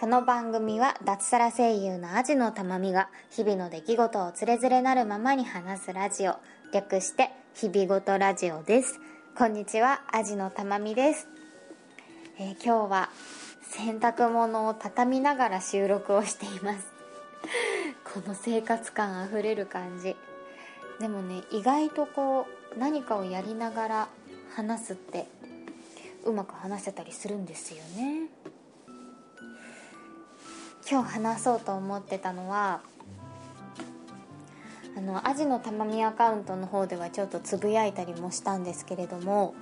この番組は脱サラ声優のアジのたまみが日々の出来事をつれづれなるままに話すラジオ。略して日々ごとラジオです。こんにちはアジのたまみです、えー今日は洗濯物を畳みながら収録をしています。この生活感あふれる感じ。でもね意外とこう何かをやりながら話すってうまく話せたりするんですよね。今日話そうと思ってたのはあのアジのたまみアカウントの方ではちょっとつぶやいたりもしたんですけれども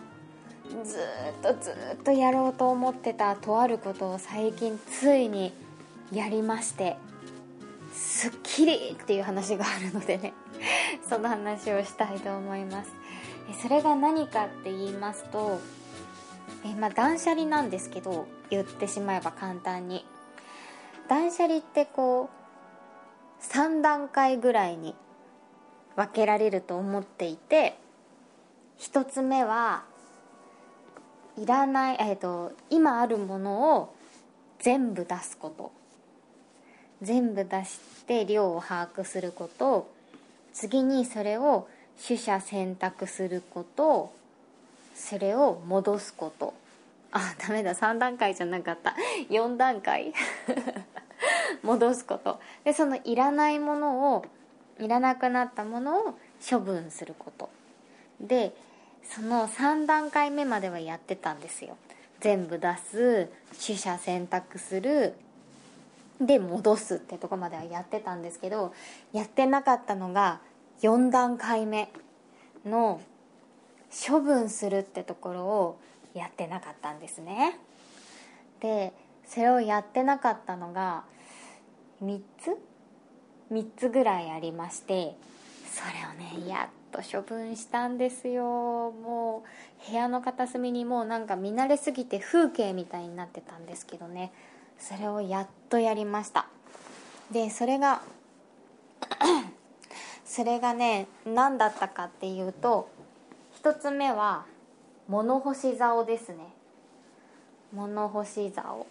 ずっとずっとやろうと思ってたとあることを最近ついにやりましてすっきりっていう話があるのでね その話をしたいと思います。それが何かって言いますとえまあ断捨離なんですけど言ってしまえば簡単に。断捨離ってこう3段階ぐらいに分けられると思っていて1つ目はいらない、えー、と今あるものを全部出すこと。全部出して量を把握すること。次にそれを取捨選択すること。それを戻すこと。あダメだ。3段階じゃなかった。4段階。戻すこと。でそのいらないものをいらなくなったものを処分すること。でその3段階目まではやってたんですよ。全部出す取捨選択するで戻すってとこまではやってたんですけどやってなかったのが4段階目の処分するってところをやってなかったんですね。でそれをやってなかったのが3つ？3つぐらいありましてそれをねやっと処分したんですよ。もう部屋の片隅にもうなんか見慣れすぎて風景みたいになってたんですけどね。それをやっとやりました。でそれが それがね何だったかっていうと1つ目は物干し竿ですね。物干し竿。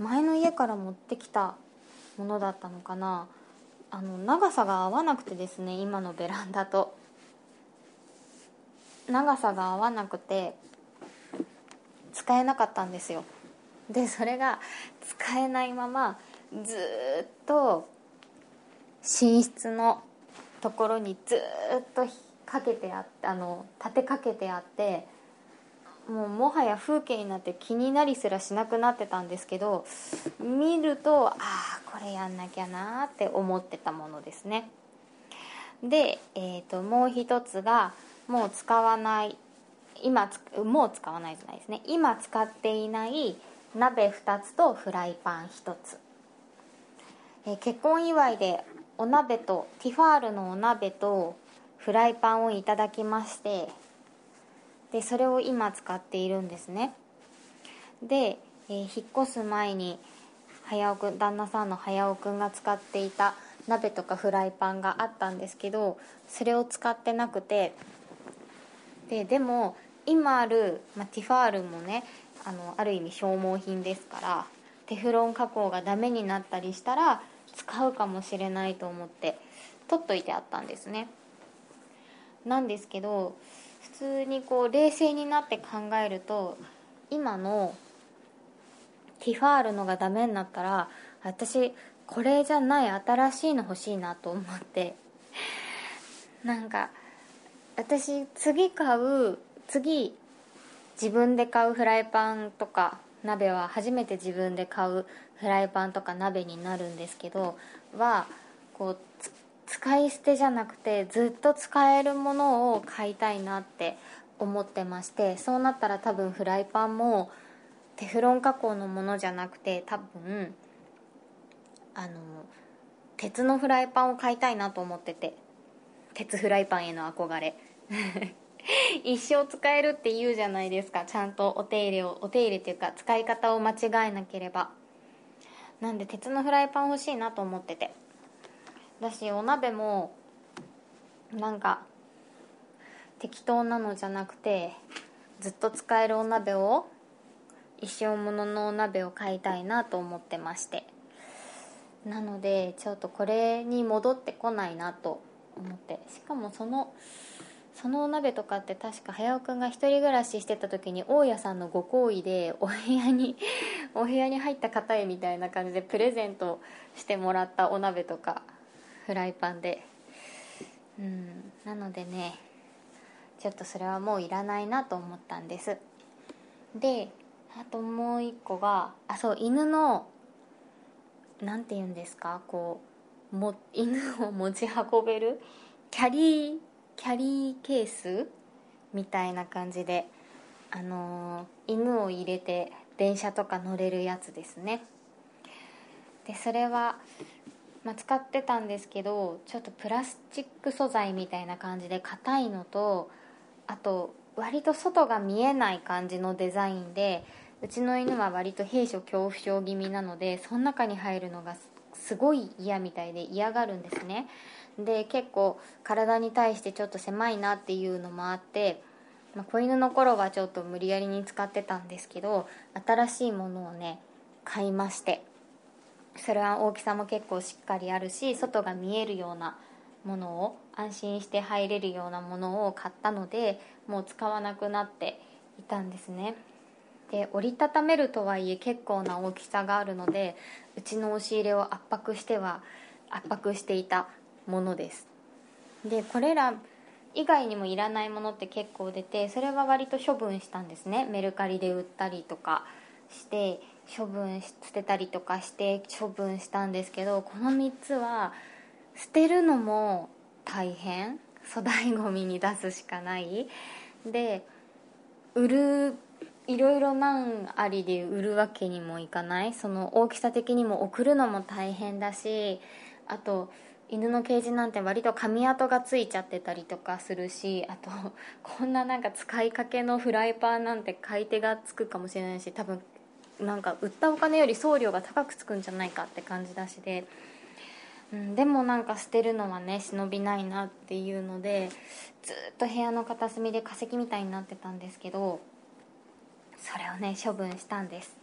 前の家から持ってきたものだったのかな。あの長さが合わなくてですね今のベランダと。長さが合わなくて使えなかったんですよ。でそれが使えないままずっと寝室のところにずっとかけてあってあの立てかけてあってもうもはや風景になって気になりすらしなくなってたんですけど見るとああこれやんなきゃなって思ってたものですね。で、えー、ともう一つがもう使わない今もう使わないじゃないですね。今使っていない鍋2つとフライパン1つ、えー結婚祝いでお鍋とティファールのお鍋とフライパンをいただきましてでそれを今使っているんですね。で、えー引っ越す前に早尾くん旦那さんの早尾くんが使っていた鍋とかフライパンがあったんですけどそれを使ってなくてででも今ある、まあ、ティファールもねあのある意味消耗品ですからテフロン加工がダメになったりしたら使うかもしれないと思って取っといてあったんですね。なんですけど普通にこう冷静になって考えると今のティファールのがダメになったら私これじゃない新しいの欲しいなと思って。なんか私次買う次自分で買うフライパンとか鍋は初めて自分で買うフライパンとか鍋になるんですけどはこう使い捨てじゃなくてずっと使えるものを買いたいなって思ってましてそうなったら多分フライパンもテフロン加工のものじゃなくて多分あの鉄のフライパンを買いたいなと思ってて鉄フライパンへの憧れ。一生使えるって言うじゃないですかちゃんとお手入れをお手入れっていうか使い方を間違えなければ。なんで鉄のフライパン欲しいなと思ってて。だしお鍋もなんか適当なのじゃなくてずっと使えるお鍋を一生もののお鍋を買いたいなと思ってまして。なのでちょっとこれに戻ってこないなと思って。しかもそのそのお鍋とかって確か早尾くんが一人暮らししてた時に大家さんのご厚意でお部屋にお部屋に入った方へみたいな感じでプレゼントしてもらったお鍋とかフライパンで。うん。なのでねちょっとそれはもういらないなと思ったんです。であともう一個があそう犬のなんて言うんですか？こうも犬を持ち運べるキャリーキャリーケース？みたいな感じであのー、犬を入れて電車とか乗れるやつですね。でそれは、まあ、使ってたんですけどちょっとプラスチック素材みたいな感じで硬いのとあと割と外が見えない感じのデザインでうちの犬は割と閉所恐怖症気味なのでその中に入るのがすごい嫌みたいで嫌がるんですね。で結構体に対してちょっと狭いなっていうのもあって、まあ、子犬の頃はちょっと無理やりに使ってたんですけど新しいものをね買いまして。それは大きさも結構しっかりあるし外が見えるようなものを安心して入れるようなものを買ったのでもう使わなくなっていたんですね。で折りたためるとはいえ結構な大きさがあるのでうちの押し入れを圧迫しては圧迫していたものです。でこれら以外にもいらないものって結構出てそれは割と処分したんですね。メルカリで売ったりとか。して処分捨てたりとかして処分したんですけどこの3つは捨てるのも大変。粗大ごみに出すしかない。で売るいろいろ難ありで売るわけにもいかない。その大きさ的にも送るのも大変だしあと犬のケージなんて割と紙跡がついちゃってたりとかするしあとこんななんか使いかけのフライパンなんて買い手がつくかもしれないし多分なんか売ったお金より送料が高くつくんじゃないかって感じだしで、うん、でもなんか捨てるのはね忍びないなっていうのでずっと部屋の片隅で化石みたいになってたんですけどそれをね処分したんです。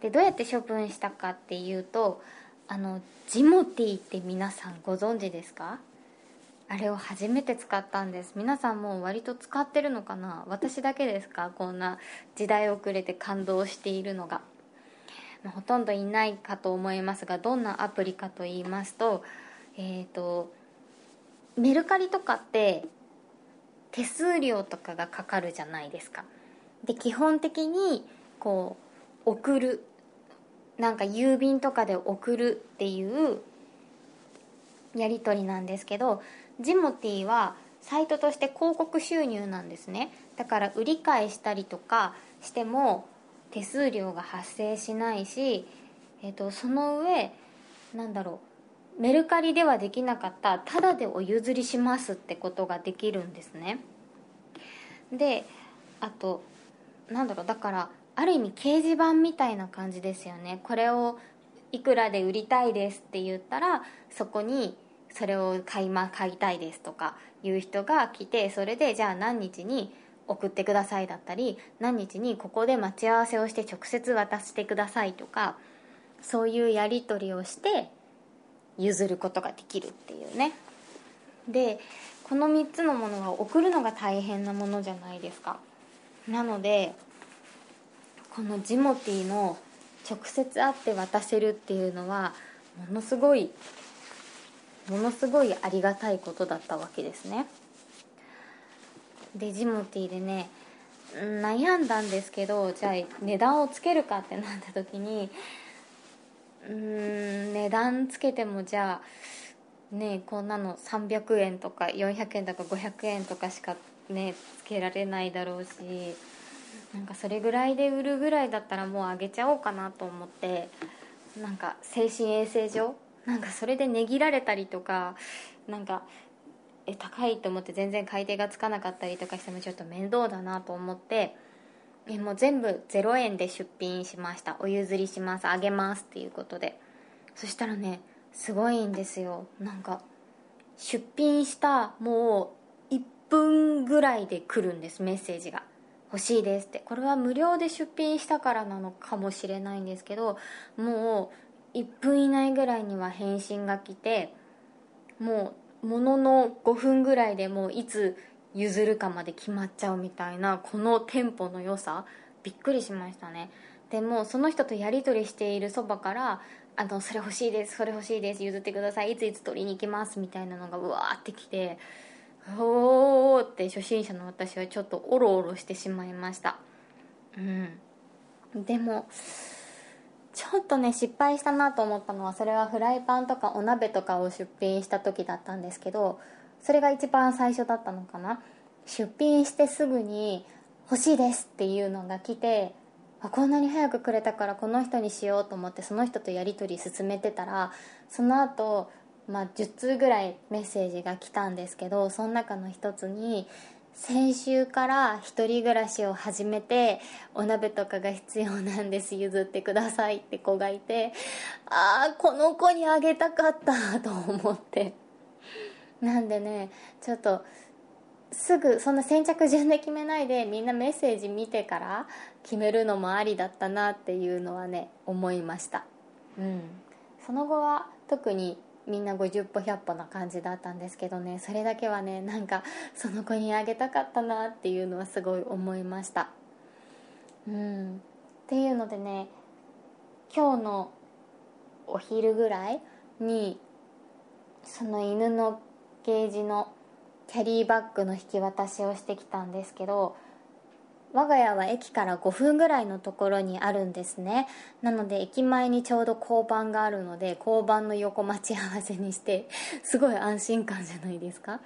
でどうやって処分したかっていうとあのジモティって皆さんご存知ですか？あれを初めて使ったんです。皆さんもう割と使ってるのかな？私だけですか？こんな時代遅れて感動しているのが、ほとんどいないかと思いますがどんなアプリかと言いますとえっ、ー、とメルカリとかって手数料とかがかかるじゃないですか。で基本的にこう送るなんか郵便とかで送るっていうやり取りなんですけどジモティーはサイトとして広告収入なんですね。だから売り買いしたりとかしても手数料が発生しないし、えーと、その上なんだろうメルカリではできなかったタダでお譲りしますってことができるんですね。であとなんだろうだからある意味掲示板みたいな感じですよね。これをいくらで売りたいですって言ったらそこにそれを買い,、ま、買いたいですとかいう人が来てそれでじゃあ何日に送ってくださいだったり何日にここで待ち合わせをして直接渡してくださいとかそういうやり取りをして譲ることができるっていうね。でこの3つのものは送るのが大変なものじゃないですか。なのでこのジモティーの直接会って渡せるっていうのはものすごいものすごいありがたいことだったわけですね。でジモティーでね悩んだんですけどじゃあ値段をつけるかってなった時にうーん値段つけてもじゃあねこんなの300円とか400円とか500円とかしかねつけられないだろうしなんかそれぐらいで売るぐらいだったらもうあげちゃおうかなと思ってなんか精神衛生上なんかそれで値切られたりとかなんかえ高いと思って全然買い手がつかなかったりとかしてもちょっと面倒だなと思ってえもう全部0円で出品しました。お譲りします。あげますっていうことで。そしたらねすごいんですよ。なんか出品したもう1分ぐらいで来るんです。メッセージが。欲しいですって。これは無料で出品したからなのかもしれないんですけどもう1分以内ぐらいには返信が来てもうものの5分ぐらいでもういつ譲るかまで決まっちゃうみたいなこのテンポの良さ。びっくりしましたね。でもその人とやり取りしているそばからあのそれ欲しいですそれ欲しいです譲ってくださいいついつ取りに行きますみたいなのがうわーってきておーって初心者の私はちょっとオロオロしてしまいました。うん。でもょっとね失敗したなと思ったのはそれはフライパンとかお鍋とかを出品した時だったんですけどそれが一番最初だったのかな。出品してすぐに欲しいですっていうのが来てあこんなに早くくれたからこの人にしようと思ってその人とやり取り進めてたらその後まあ10通ぐらいメッセージが来たんですけどその中の一つに先週から一人暮らしを始めてお鍋とかが必要なんです。譲ってくださいって子がいてああこの子にあげたかったと思って。なんでねちょっとすぐそんな先着順で決めないでみんなメッセージ見てから決めるのもありだったなっていうのはね思いました。うん。その後は特にみんな50歩100歩な感じだったんですけどね。それだけはねなんかその子にあげたかったなっていうのはすごい思いました。うん。っていうのでね今日のお昼ぐらいにその犬のケージのキャリーバッグの引き渡しをしてきたんですけど我が家は駅から5分ぐらいのところにあるんですね。なので駅前にちょうど交番があるので交番の横待ち合わせにして すごい安心感じゃないですか。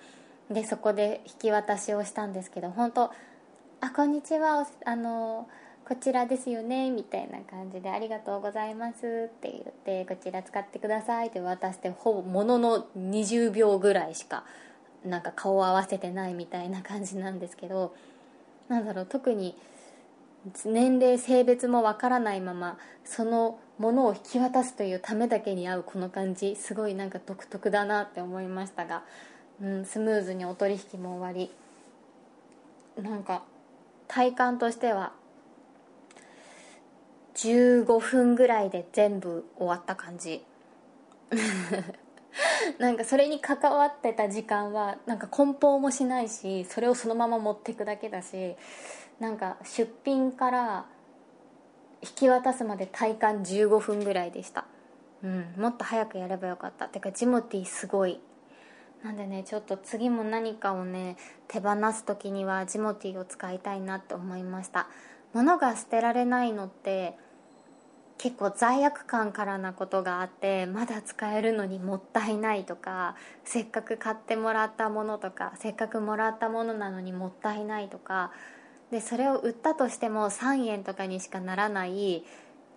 でそこで引き渡しをしたんですけど本当あこんにちはあのこちらですよねみたいな感じで「ありがとうございます」って言って「こちら使ってください」って渡してほぼものの20秒ぐらいしかなんか顔を合わせてないみたいな感じなんですけどなんだろう特に年齢性別もわからないままそのものを引き渡すというためだけに合うこの感じすごいなんか独特だなって思いましたが、うん、スムーズにお取引も終わりなんか体感としては15分ぐらいで全部終わった感じ。なんかそれに関わってた時間はなんか梱包もしないしそれをそのまま持っていくだけだしなんか出品から引き渡すまで体感15分ぐらいでした。うんもっと早くやればよかった。てかジモティすごい。なんでねちょっと次も何かをね手放す時にはジモティーを使いたいなって思いました。物が捨てられないのって結構罪悪感からなことがあってまだ使えるのにもったいないとかせっかく買ってもらったものとかせっかくもらったものなのにもったいないとかでそれを売ったとしても3円とかにしかならない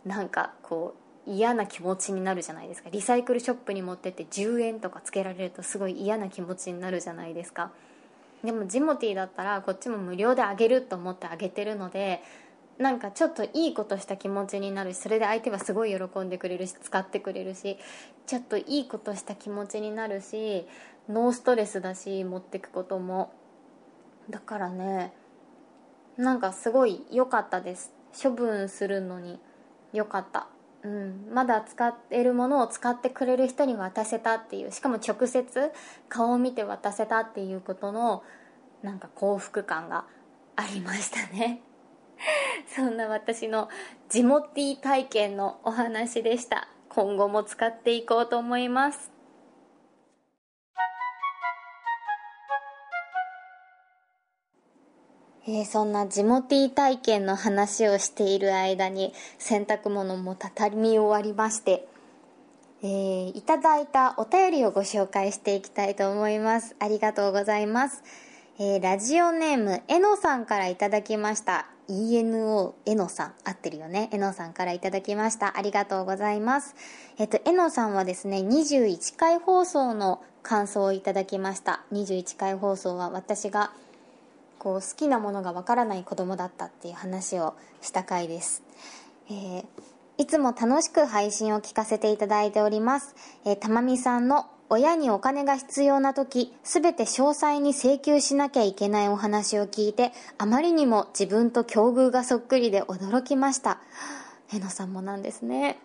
なんかこう嫌な気持ちになるじゃないですか。リサイクルショップに持ってって10円とかつけられるとすごい嫌な気持ちになるじゃないですか。でもジモティーだったらこっちも無料であげると思ってあげてるのでなんかちょっといいことした気持ちになる。しそれで相手はすごい喜んでくれるし使ってくれるしちょっといいことした気持ちになるしノーストレスだし持ってくことも。だからねなんかすごい良かったです。処分するのに良かった。うん、まだ使ってるものを使ってくれる人に渡せたっていうしかも直接顔を見て渡せたっていうことのなんか幸福感がありましたね。そんな私のジモティ体験のお話でした。今後も使っていこうと思います。えー、そんなジモティ体験の話をしている間に洗濯物も畳み終わりまして、えー、いただいたお便りをご紹介していきたいと思います。ありがとうございます、えー、ラジオネームえのさんからいただきました。ENO えのさん合ってるよね。えのさんからいただきました。ありがとうございます。えっとえのさんはですね21回放送の感想をいただきました。21回放送は私がこう好きなものがわからない子供だったっていう話をした回です、えー、いつも楽しく配信を聞かせていただいております、えー、たまみさんの親にお金が必要な時すべて詳細に請求しなきゃいけないお話を聞いてあまりにも自分と境遇がそっくりで驚きました。えのさんもなんですね、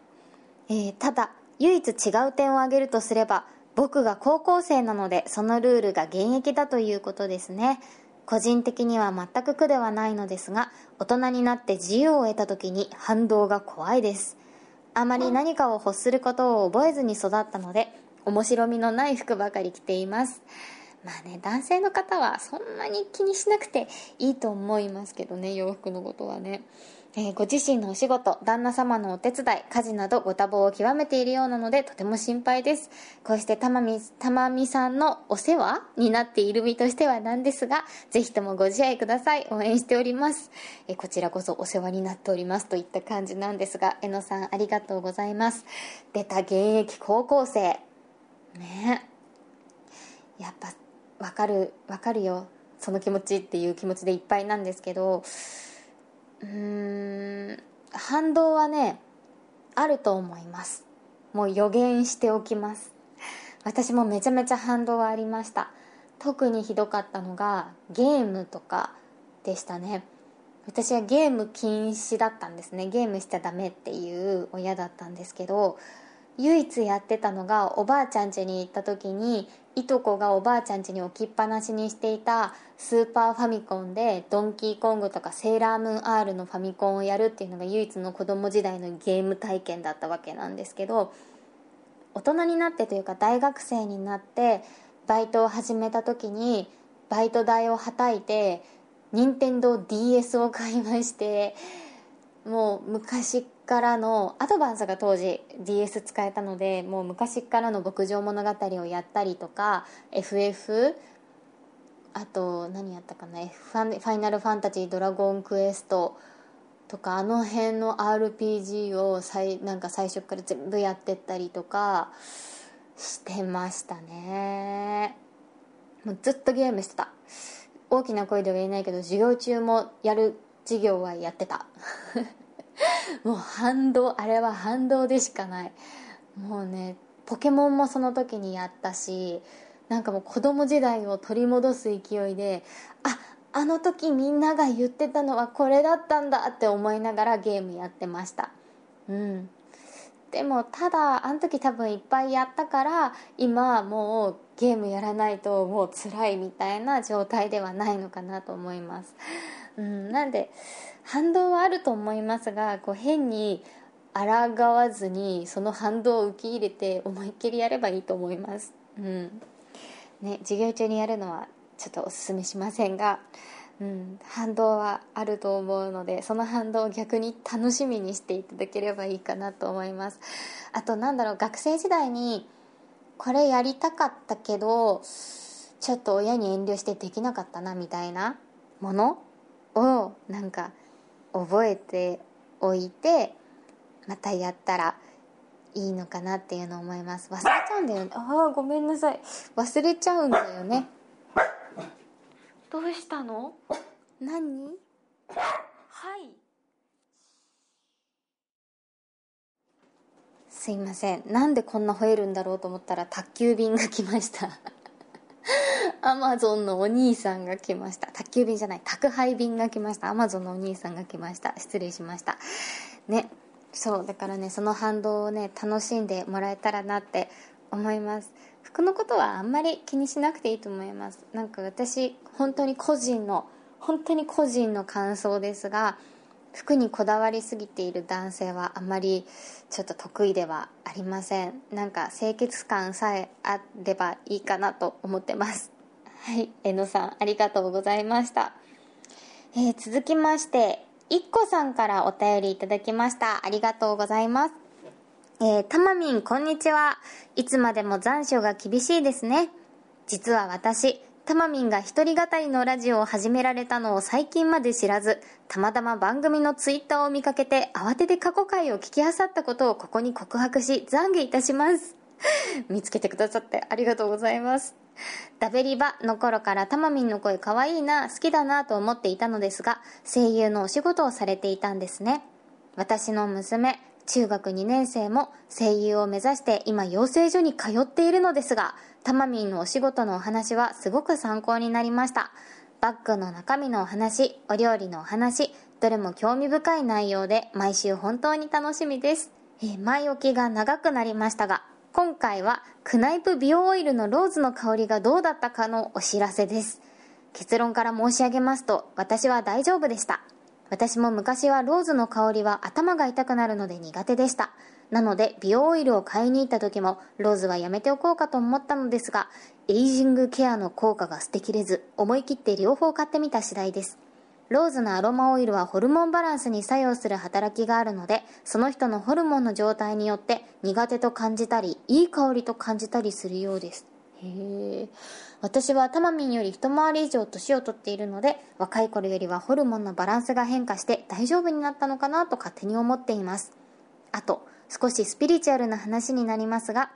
えー、ただ唯一違う点を挙げるとすれば僕が高校生なのでそのルールが現役だということですね。個人的には全く苦ではないのですが大人になって自由を得た時に反動が怖いです。あまり何かを欲することを覚えずに育ったので面白みのない服ばかり着ていますまあね男性の方はそんなに気にしなくていいと思いますけどね洋服のことはねえー、ご自身のお仕事、旦那様のお手伝い、家事などご多忙を極めているようなのでとても心配です。こうしてたまみ、たまみさんのお世話になっている身としてはなんですが、ぜひともご自愛ください。応援しております。えー、こちらこそお世話になっておりますといった感じなんですが、えのさんありがとうございます。出た現役高校生。ね。やっぱ、わかる、わかるよ。その気持ちっていう気持ちでいっぱいなんですけど、うーん反動はねあると思います。もう予言しておきます。私もめちゃめちゃ反動はありました。特にひどかったのがゲームとかでしたね。私はゲーム禁止だったんですね。ゲームしちゃダメっていう親だったんですけど唯一やってたのがおばあちゃん家に行った時にいとこがおばあちゃん家に置きっぱなしにしていたスーパーファミコンでドンキーコングとかセーラームーン R のファミコンをやるっていうのが唯一の子供時代のゲーム体験だったわけなんですけど大人になってというか大学生になってバイトを始めた時にバイト代をはたいて任天堂 d s を買いましてもう昔からのアドバンスが当時 DS 使えたのでもう昔からの牧場物語をやったりとか FF あと何やったかなファイナルファンタジードラゴンクエストとかあの辺の RPG を最なんか最初から全部やってったりとかしてましたね。もうずっとゲームしてた。大きな声では言えないけど授業中もやる授業はやってた。もう反動あれは反動でしかない。もうねポケモンもその時にやったしなんかもう子供時代を取り戻す勢いでああの時みんなが言ってたのはこれだったんだって思いながらゲームやってました。うん。でもただあの時多分いっぱいやったから今もうゲームやらないともう辛いみたいな状態ではないのかなと思います。うん。なんで反動はあると思いますがこう変に抗わずにその反動を受け入れて思いっきりやればいいと思います。うん。ね授業中にやるのはちょっとおすすめしませんがうん、反動はあると思うのでその反動を逆に楽しみにしていただければいいかなと思います。あとなんだろう学生時代にこれやりたかったけどちょっと親に遠慮してできなかったなみたいなもの？をなんか覚えておいてまたやったらいいのかなっていうのを思います。忘れちゃうんだよね。ああごめんなさい。忘れちゃうんだよね。どうしたの？何？はい。すいません。なんでこんな吠えるんだろうと思ったら宅急便が来ましたアマゾンのお兄さんが来ました。宅急便じゃない、宅配便が来ました。アマゾンのお兄さんが来ました。失礼しました。ね。そう、だからね、その反動をね、楽しんでもらえたらなって思います。服のことはあんまり気にしなくていいと思います。なんか私、本当に個人の、本当に個人の感想ですが、服にこだわりすぎている男性はあまりちょっと得意ではありません。なんか清潔感さえあればいいかなと思ってます。はいえのさんありがとうございました、えー、続きましていっこさんからお便りいただきました。ありがとうございます。えー、たまみんこんにちは。いつまでも残暑が厳しいですね。実は私たまみんが一人語りのラジオを始められたのを最近まで知らず、たまたま番組のツイッターを見かけて慌てて過去回を聞き漁ったことをここに告白し、懺悔いたします。見つけてくださってありがとうございます。ダベリバの頃からたまみんの声可愛いな、好きだなと思っていたのですが、声優のお仕事をされていたんですね。私の娘、中学2年生も声優を目指して今養成所に通っているのですがたまみんのお仕事のお話はすごく参考になりました。バッグの中身のお話お料理のお話どれも興味深い内容で毎週本当に楽しみです、えー、前置きが長くなりましたが今回はクナイプ美容オイルのローズの香りがどうだったかのお知らせです。結論から申し上げますと私は大丈夫でした。私も昔はローズの香りは頭が痛くなるので苦手でした。なので美容オイルを買いに行った時もローズはやめておこうかと思ったのですがエイジングケアの効果が捨てきれず思い切って両方買ってみた次第です。ローズのアロマオイルはホルモンバランスに作用する働きがあるのでその人のホルモンの状態によって苦手と感じたりいい香りと感じたりするようです。へえ私はタマミンより一回り以上年を取っているので若い頃よりはホルモンのバランスが変化して大丈夫になったのかなと勝手に思っています。あと少しスピリチュアルな話になりますが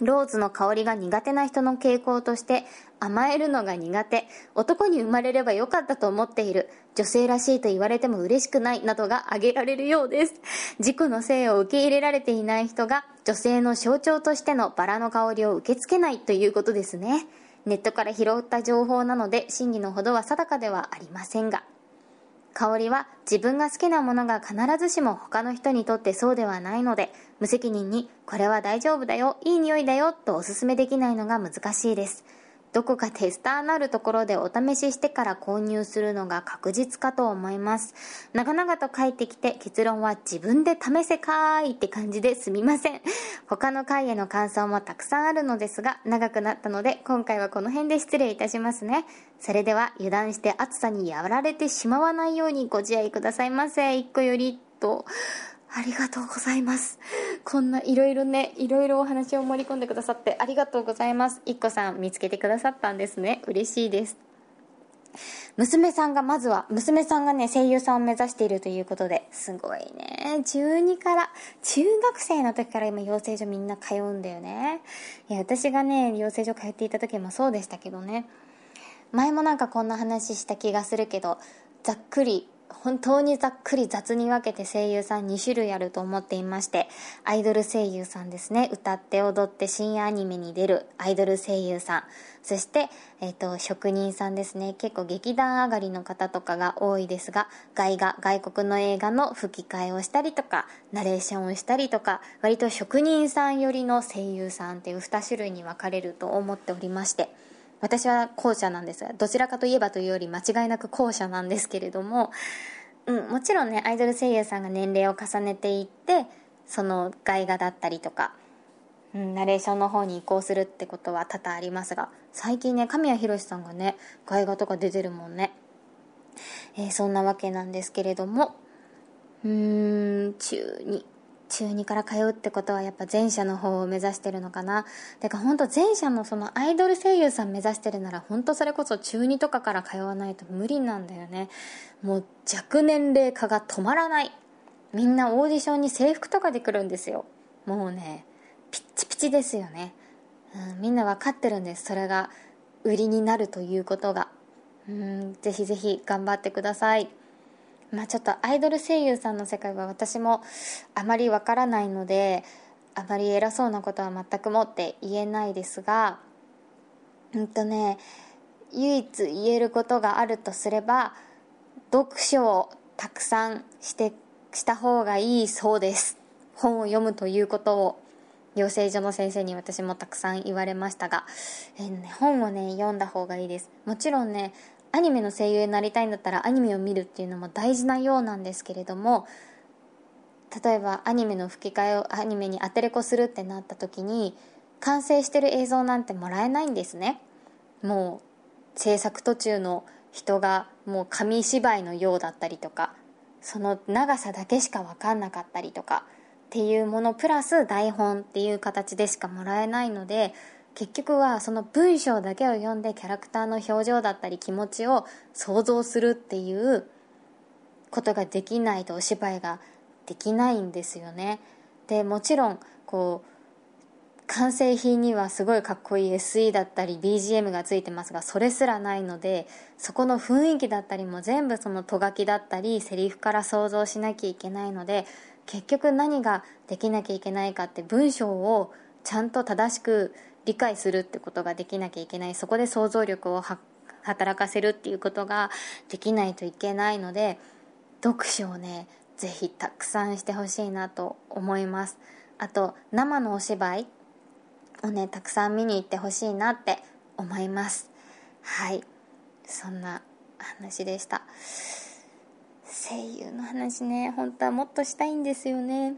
ローズの香りが苦手な人の傾向として甘えるのが苦手男に生まれればよかったと思っている女性らしいと言われても嬉しくないなどが挙げられるようです。自己の性を受け入れられていない人が女性の象徴としてのバラの香りを受け付けないということですね。ネットから拾った情報なので真偽のほどは定かではありませんが香りは自分が好きなものが必ずしも他の人にとってそうではないので無責任にこれは大丈夫だよいい匂いだよとおすすめできないのが難しいです。どこかテスターなるところでお試ししてから購入するのが確実かと思います。長々と書いてきて結論は自分で試せかーいって感じですみません。他の回への感想もたくさんあるのですが長くなったので今回はこの辺で失礼いたしますね。それでは油断して暑さにやられてしまわないようにご自愛くださいませ。一個よりと。ありがとうございます。こんないろいろね、いろいろお話を盛り込んでくださってありがとうございます。いっこさん見つけてくださったんですね。嬉しいです。娘さんがまずは、娘さんがね、声優さんを目指しているということで、すごいね。中2から、中学生の時から今養成所みんな通うんだよね。いや、私がね、養成所通っていた時もそうでしたけどね。前もなんかこんな話した気がするけど、ざっくり本当にざっくり雑に分けて声優さん2種類あると思っていましてアイドル声優さんですね。歌って踊って深夜アニメに出るアイドル声優さん。そして、えーと、職人さんですね。結構劇団上がりの方とかが多いですが外画外国の映画の吹き替えをしたりとかナレーションをしたりとか割と職人さん寄りの声優さんっていう2種類に分かれると思っておりまして。私は後者なんですがどちらかといえばというより間違いなく後者なんですけれども、うん、もちろんねアイドル声優さんが年齢を重ねていってその外画だったりとか、うん、ナレーションの方に移行するってことは多々ありますが最近ね神谷博さんがね外画とか出てるもんね、えー、そんなわけなんですけれどもうーん中に。中2から通うってことはやっぱ前者の方を目指してるのかな。てか本当前者のそのアイドル声優さん目指してるなら本当それこそ中2とかから通わないと無理なんだよね。もう若年齢化が止まらない。みんなオーディションに制服とかで来るんですよ。もうねピッチピチですよね、うん、みんな分かってるんです。それが売りになるということが。うんぜひぜひ頑張ってください。まあ、ちょっとアイドル声優さんの世界は私もあまりわからないのであまり偉そうなことは全くもって言えないですがうんとね唯一言えることがあるとすれば読書をたくさんしてした方がいいそうです。本を読むということを養成所の先生に私もたくさん言われましたが、えーね、本をね読んだ方がいいです。もちろんねアニメの声優になりたいんだったらアニメを見るっていうのも大事なようなんですけれども例えばアニメの吹き替えをアニメにアテレコするってなった時に完成してる映像なんてもらえないんですね。もう制作途中の人がもう紙芝居のようだったりとかその長さだけしか分かんなかったりとかっていうものプラス台本っていう形でしかもらえないので結局はその文章だけを読んでキャラクターの表情だったり気持ちを想像するっていうことができないとお芝居ができないんですよね。でもちろんこう完成品にはすごいかっこいい SE だったり BGM がついてますがそれすらないのでそこの雰囲気だったりも全部そのとがきだったりセリフから想像しなきゃいけないので結局何ができなきゃいけないかって文章をちゃんと正しく理解するってことができなきゃいけない。そこで想像力を働かせるっていうことができないといけないので読書をねぜひたくさんしてほしいなと思います。あと生のお芝居をねたくさん見に行ってほしいなって思います。はい。そんな話でした。声優の話ね本当はもっとしたいんですよね。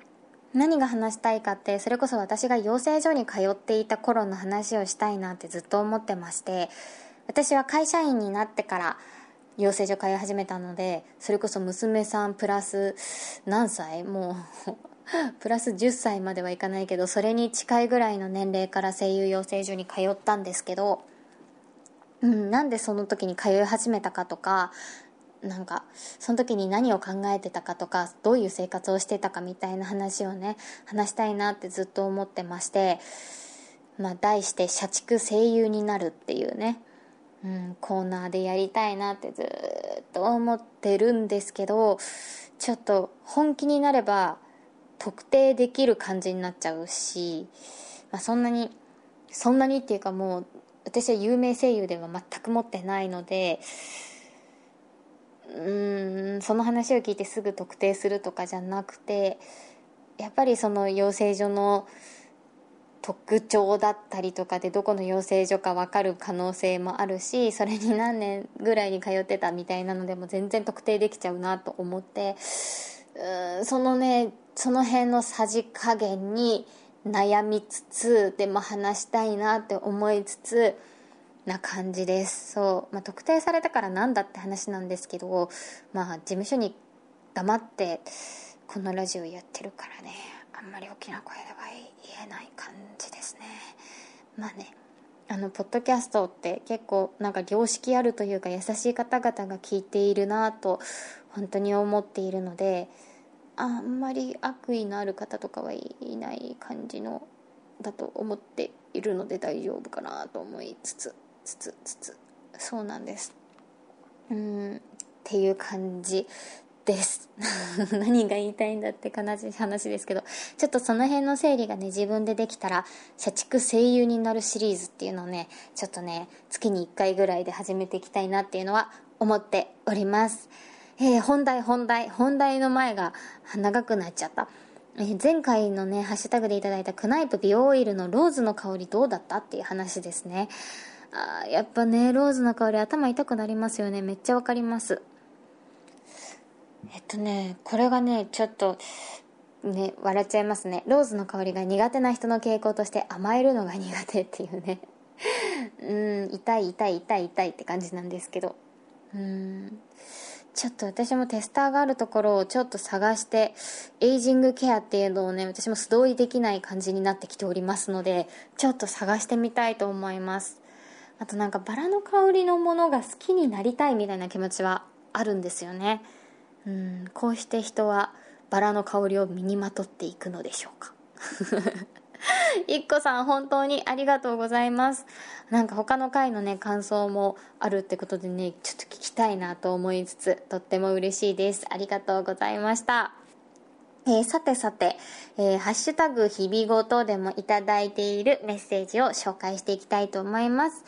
何が話したいかってそれこそ私が養成所に通っていた頃の話をしたいなってずっと思ってまして私は会社員になってから養成所通い始めたのでそれこそ娘さんプラス何歳もう プラス10歳まではいかないけどそれに近いぐらいの年齢から声優養成所に通ったんですけど、うん、なんでその時に通い始めたかとかなんかその時に何を考えてたかとかどういう生活をしてたかみたいな話をね話したいなってずっと思ってまして、まあ、題して「社畜声優になる」っていうね、うん、コーナーでやりたいなってずっと思ってるんですけどちょっと本気になれば特定できる感じになっちゃうし、まあ、そんなにそんなにっていうかもう私は有名声優では全く持ってないのでうんその話を聞いてすぐ特定するとかじゃなくてやっぱりその養成所の特徴だったりとかでどこの養成所か分かる可能性もあるしそれに何年ぐらいに通ってたみたいなのでも全然特定できちゃうなと思ってうんそのねその辺のさじ加減に悩みつつでも話したいなって思いつつな感じです。そう、まあ、特定されたからなんだって話なんですけどまあ事務所に黙ってこのラジオやってるからねあんまり大きな声では言えない感じですね。まあねあのポッドキャストって結構なんか常識あるというか優しい方々が聞いているなと本当に思っているのであんまり悪意のある方とかはいない感じのだと思っているので大丈夫かなと思いつつ。つつつつ。そうなんです。うんっていう感じです。何が言いたいんだって悲しい話ですけど。ちょっとその辺の整理がね自分でできたら社畜声優になるシリーズっていうのをねちょっとね月に1回ぐらいで始めていきたいなっていうのは思っております。えー、本題本題。本題の前が長くなっちゃった、前回のねハッシュタグでいただいたクナイプ美容オイルのローズの香りどうだったっていう話ですね。あやっぱねローズの香り頭痛くなりますよね。めっちゃわかります。えっとねこれがねちょっとね笑っちゃいますね。ローズの香りが苦手な人の傾向として甘えるのが苦手っていうね。うん痛い痛い痛い痛いって感じなんですけど。うん。ちょっと私もテスターがあるところをちょっと探してエイジングケアっていうのをね私も素通りできない感じになってきておりますのでちょっと探してみたいと思いますあとなんかバラの香りのものが好きになりたいみたいな気持ちはあるんですよね。うんこうして人はバラの香りを身にまとっていくのでしょうか。いっこさん本当にありがとうございます。なんか他の回のね感想もあるってことでねちょっと聞きたいなと思いつつとっても嬉しいです。ありがとうございました。えー、さてさて、えー、ハッシュタグ日々ごとでもいただいているメッセージを紹介していきたいと思います。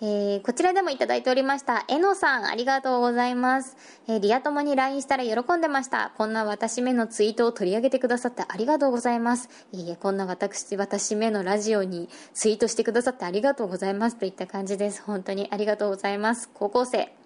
えー、こちらでもいただいておりました。えのさん、ありがとうございます。え、リア友に LINE したら喜んでました。こんな私めのツイートを取り上げてくださってありがとうございます。いいえ、こんな私、私めのラジオにツイートしてくださってありがとうございますといった感じです。本当にありがとうございます。高校生。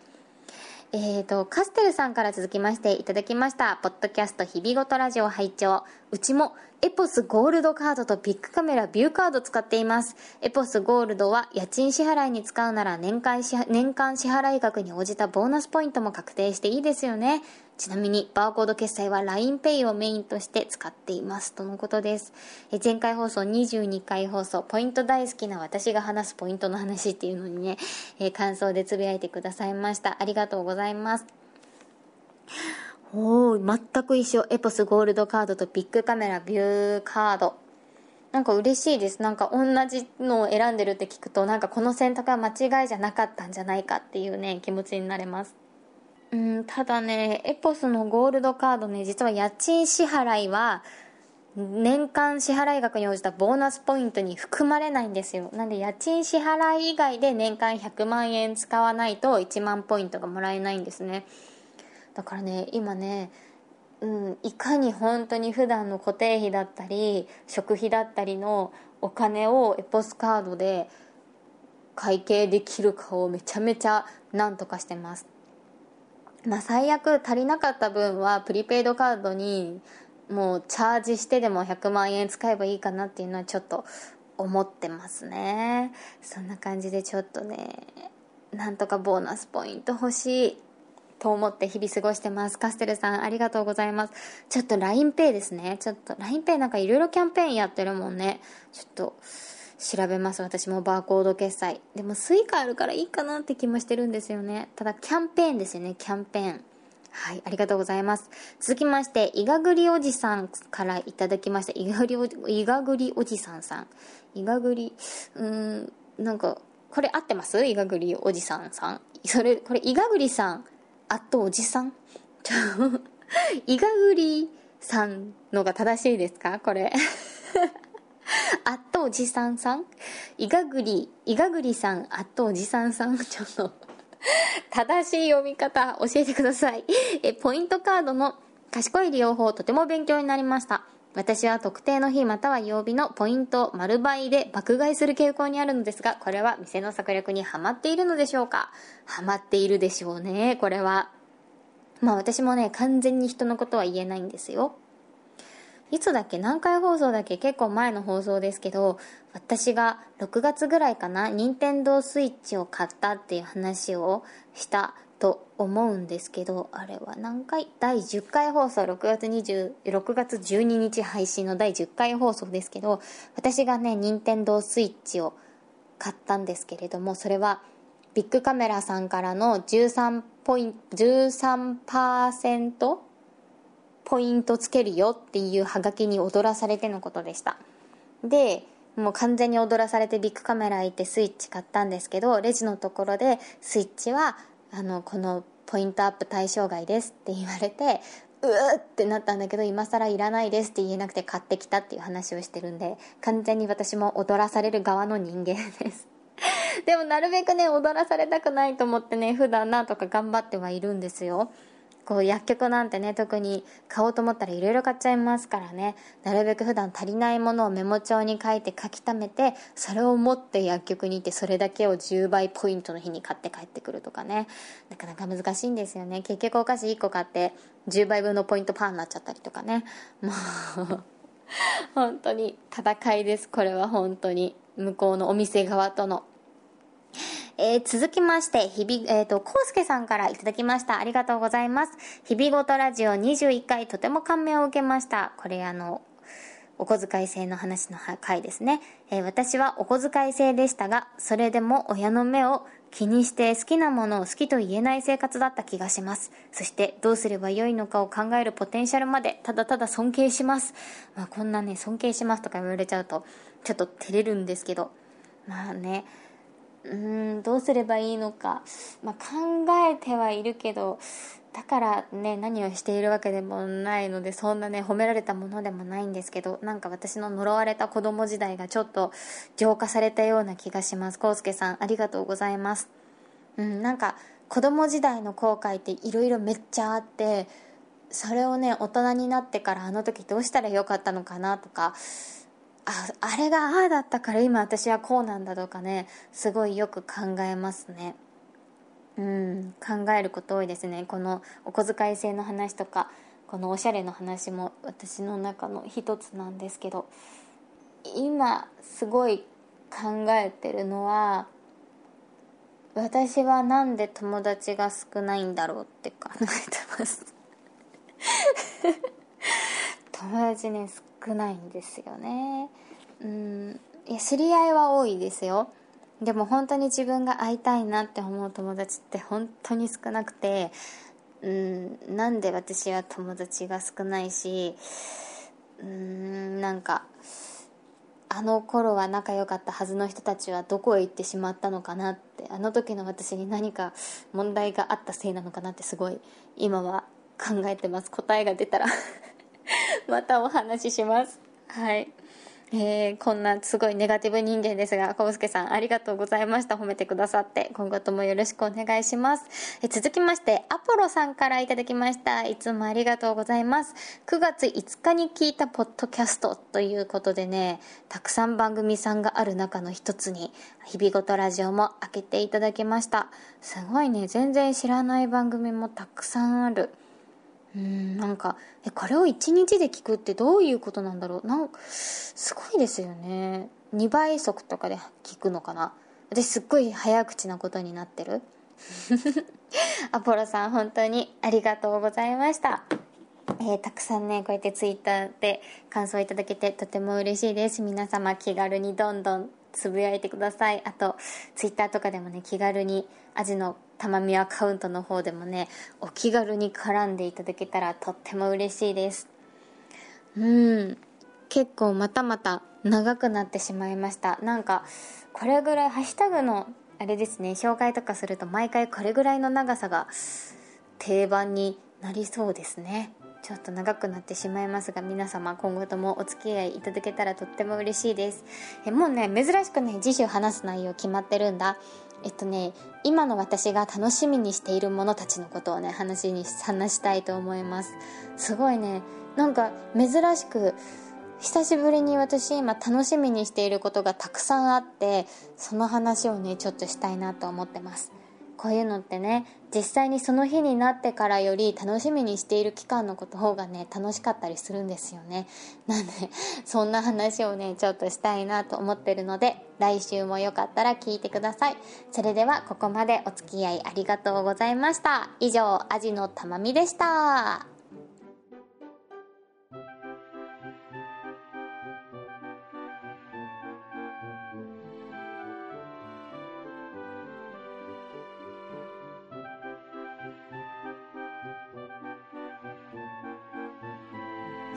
えーと、カステルさんから続きましていただきました。ポッドキャスト日々ごとラジオ拝聴うちもエポスゴールドカードとビッグカメラビューカード使っています。エポスゴールドは家賃支払いに使うなら年間年間支払い額に応じたボーナスポイントも確定していいですよね。ちなみにバーコード決済は LINEPay をメインとして使っていますとのことです。え前回放送22回放送ポイント大好きな私が話すポイントの話っていうのにね、え感想でつぶやいてくださいました。ありがとうございます。おー全く一緒。エポスゴールドカードとビッグカメラビューカード。なんか嬉しいです。なんか同じのを選んでるって聞くとなんかこの選択は間違いじゃなかったんじゃないかっていうね気持ちになれます。うんただねエポスのゴールドカードね実は家賃支払いは年間支払額に応じたボーナスポイントに含まれないんですよ。なんで家賃支払い以外で年間100万円使わないと1万ポイントがもらえないんですね。だからね今ねうん、いかに本当に普段の固定費だったり食費だったりのお金をエポスカードで会計できるかをめちゃめちゃなんとかしてます。まあ最悪足りなかった分はプリペイドカードにもうチャージしてでも100万円使えばいいかなっていうのはちょっと思ってますねそんな感じでちょっとねなんとかボーナスポイント欲しいと思って日々過ごしてます。カステルさん、ありがとうございます。ちょっと LINEPay ですね。ちょっと LINEPay なんかいろいろキャンペーンやってるもんね。ちょっと、調べます。私もバーコード決済。でも Suica あるからいいかなって気もしてるんですよね。ただキャンペーンですよね、キャンペーン。はい、ありがとうございます。続きまして、いがぐりおじさんからいただきました。いがぐりおじ、いがぐりおじさんさん。いがぐり、うーん、なんか、これ合ってます？いがぐりおじさんさん。それ、これ、いがぐりさんあとおじさん？ちょ、いがぐりさんのが正しいですか？これ。あっとおじさんさんいがぐり、いがぐりさん、あっとおじさんさん。ちょっと正しい読み方教えてください。え、ポイントカードの賢い利用法とても勉強になりました。私は特定の日または曜日のポイント丸倍で爆買いする傾向にあるのですが、これは店の策略にはまっているのでしょうか？はまっているでしょうね、これは。まあ私もね、完全に人のことは言えないんですよ。いつだっけ？何回放送だっけ？結構前の放送ですけど、私が6月ぐらいかな、任天堂スイッチを買ったっていう話をしたと思うんですけどあれは何回？第10回放送6月20 6月12日配信の第10回放送ですけど私がね任天堂スイッチを買ったんですけれどもそれはビッグカメラさんからの13ポイント13%ポイントつけるよっていうハガキに踊らされてのことでした。でもう完全に踊らされてビッグカメラ行ってスイッチ買ったんですけどレジのところでスイッチはあのこのポイントアップ対象外ですって言われてうーってなったんだけど今更いらないですって言えなくて買ってきたっていう話をしてるんで完全に私も踊らされる側の人間です。でもなるべくね踊らされたくないと思ってね普段なんとか頑張ってはいるんですよ。こう薬局なんてね特に買おうと思ったらいろいろ買っちゃいますからね。なるべく普段足りないものをメモ帳に書いて書き溜めてそれを持って薬局に行ってそれだけを10倍ポイントの日に買って帰ってくるとかね。なかなか難しいんですよね。結局お菓子1個買って10倍分のポイントパーになっちゃったりとかね。もう本当に戦いです。これは本当に。向こうのお店側との。えー、続きまして、日々、えっ、ー、と、コウスケさんからいただきました。ありがとうございます。日々ごとラジオ21回、とても感銘を受けました。これあの、お小遣い制の話の回ですね、えー、私はお小遣い制でしたが、それでも親の目を気にして好きなものを好きと言えない生活だった気がします。そしてどうすればよいのかを考えるポテンシャルまでただただ尊敬します。まあこんなね、尊敬しますとか言われちゃうとちょっと照れるんですけど、まあね、うんどうすればいいのか、まあ、考えてはいるけどだからね何をしているわけでもないのでそんなね褒められたものでもないんですけどなんか私の呪われた子供時代がちょっと浄化されたような気がします。康介さんありがとうございます。うんなんか子供時代の後悔っていろいろめっちゃあってそれをね大人になってからあの時どうしたらよかったのかなとかああれがああだったから今私はこうなんだとかねすごいよく考えますね。うん考えること多いですね。このお小遣い制の話とかこのおしゃれの話も私の中の一つなんですけど今すごい考えてるのは私はなんで友達が少ないんだろうって考えてます。友達ね少ないんですよね。うん。いや知り合いは多いですよ。でも本当に自分が会いたいなって思う友達って本当に少なくてうんなんで私は友達が少ないしうんなんかあの頃は仲良かったはずの人たちはどこへ行ってしまったのかなってあの時の私に何か問題があったせいなのかなってすごい今は考えてます。答えが出たら。またお話ししますはいえー、こんなすごいネガティブ人間ですが、コウスケさんありがとうございました。褒めてくださって。今後ともよろしくお願いします。え続きまして、アポロさんからいただきました。いつもありがとうございます。9月5日に聞いたポッドキャストということでね、たくさん番組さんがある中の一つに、日々ごとラジオも開けていただきました。すごいね、全然知らない番組もたくさんある。うんなんかえこれを1日で聞くってどういうことなんだろう？なんかすごいですよね。2倍速とかで聞くのかな？私すっごい早口なことになってる。アポロさん本当にありがとうございました。えー、たくさんねこうやってツイッターで感想いただけてとても嬉しいです。皆様気軽にどんどんつぶやいてください。あとツイッターとかでもね気軽にアジのたまみアカウントの方でもねお気軽に絡んでいただけたらとっても嬉しいです。うん。結構またまた長くなってしまいました。なんかこれぐらいハッシュタグのあれですね紹介とかすると毎回これぐらいの長さが定番になりそうですね。ちょっと長くなってしまいますが皆様今後ともお付き合いいただけたらとっても嬉しいです。えもうね珍しくね次週話す内容決まってるんだ。えっとね今の私が楽しみにしているものたちのことをね話に話したいと思います。すごいね。なんか珍しく久しぶりに私今楽しみにしていることがたくさんあってその話をねちょっとしたいなと思ってます。こういうのってね実際にその日になってからより楽しみにしている期間のこと方がね楽しかったりするんですよね。なんでそんな話をねちょっとしたいなと思ってるので来週もよかったら聞いてください。それではここまでお付き合いありがとうございました。以上アジのたまみでした。